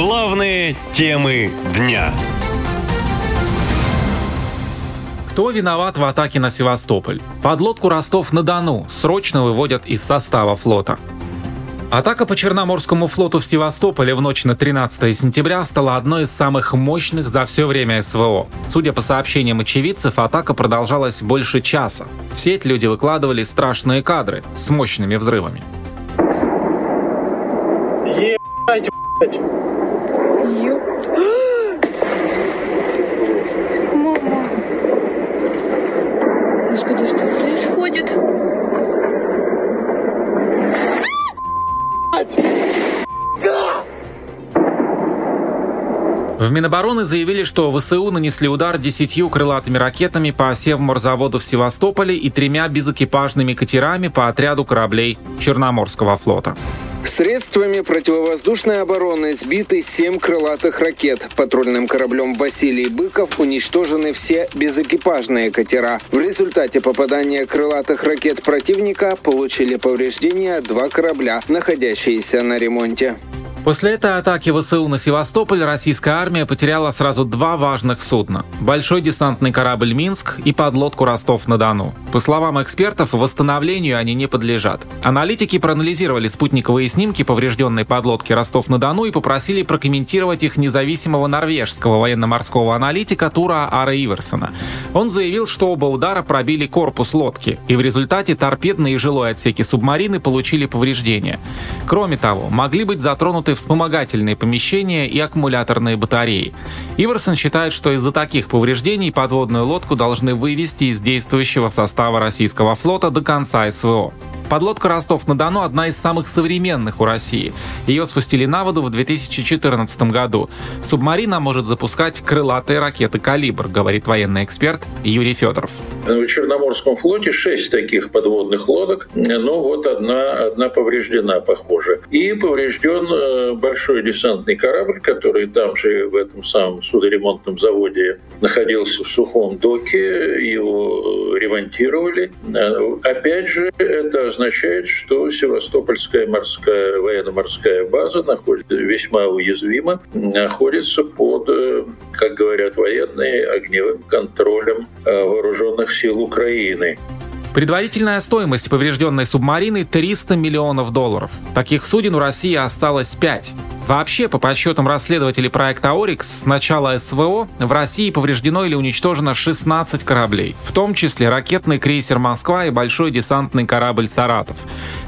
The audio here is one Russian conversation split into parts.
Главные темы дня. Кто виноват в атаке на Севастополь? Подлодку Ростов-на-Дону срочно выводят из состава флота. Атака по Черноморскому флоту в Севастополе в ночь на 13 сентября стала одной из самых мощных за все время СВО. Судя по сообщениям очевидцев, атака продолжалась больше часа. В сеть люди выкладывали страшные кадры с мощными взрывами. Ебать, блядь. Мама. Господи, что происходит? В Минобороны заявили, что ВСУ нанесли удар десятью крылатыми ракетами по Севморзаводу в Севастополе и тремя безэкипажными катерами по отряду кораблей Черноморского флота. Средствами противовоздушной обороны сбиты семь крылатых ракет. Патрульным кораблем «Василий Быков» уничтожены все безэкипажные катера. В результате попадания крылатых ракет противника получили повреждения два корабля, находящиеся на ремонте. После этой атаки ВСУ на Севастополь российская армия потеряла сразу два важных судна – большой десантный корабль «Минск» и подлодку «Ростов-на-Дону». По словам экспертов, восстановлению они не подлежат. Аналитики проанализировали спутниковые снимки поврежденной подлодки «Ростов-на-Дону» и попросили прокомментировать их независимого норвежского военно-морского аналитика Тура Ара Иверсона. Он заявил, что оба удара пробили корпус лодки, и в результате торпедные и жилой отсеки субмарины получили повреждения. Кроме того, могли быть затронуты вспомогательные помещения и аккумуляторные батареи. Иверсон считает, что из-за таких повреждений подводную лодку должны вывести из действующего состава российского флота до конца СВО. Подлодка «Ростов-на-Дону» одна из самых современных у России. Ее спустили на воду в 2014 году. Субмарина может запускать крылатые ракеты «Калибр», говорит военный эксперт Юрий Федоров. В Черноморском флоте шесть таких подводных лодок, но вот одна, одна повреждена, похоже. И поврежден э, большой десантный корабль, который там же в этом самом судоремонтном заводе находился в сухом доке, его ремонтировали. Э, опять же, это означает, что Севастопольская морская военно-морская база находится весьма уязвима, находится под, э, как говорят военные, огневым контролем э, вооруженных сил Украины. Предварительная стоимость поврежденной субмарины 300 миллионов долларов. Таких суден у России осталось 5. Вообще, по подсчетам расследователей проекта «Орикс», с начала СВО в России повреждено или уничтожено 16 кораблей, в том числе ракетный крейсер «Москва» и большой десантный корабль «Саратов».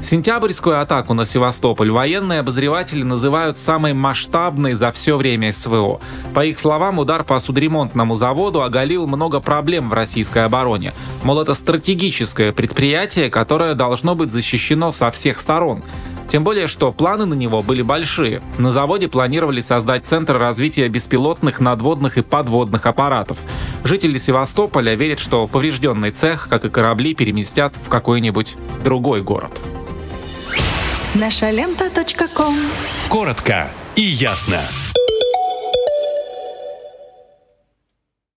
Сентябрьскую атаку на Севастополь военные обозреватели называют самой масштабной за все время СВО. По их словам, удар по судоремонтному заводу оголил много проблем в российской обороне. Мол, это стратегическое предприятие, которое должно быть защищено со всех сторон. Тем более, что планы на него были большие. На заводе планировали создать центр развития беспилотных надводных и подводных аппаратов. Жители Севастополя верят, что поврежденный цех, как и корабли, переместят в какой-нибудь другой город. Наша лента. Коротко и ясно.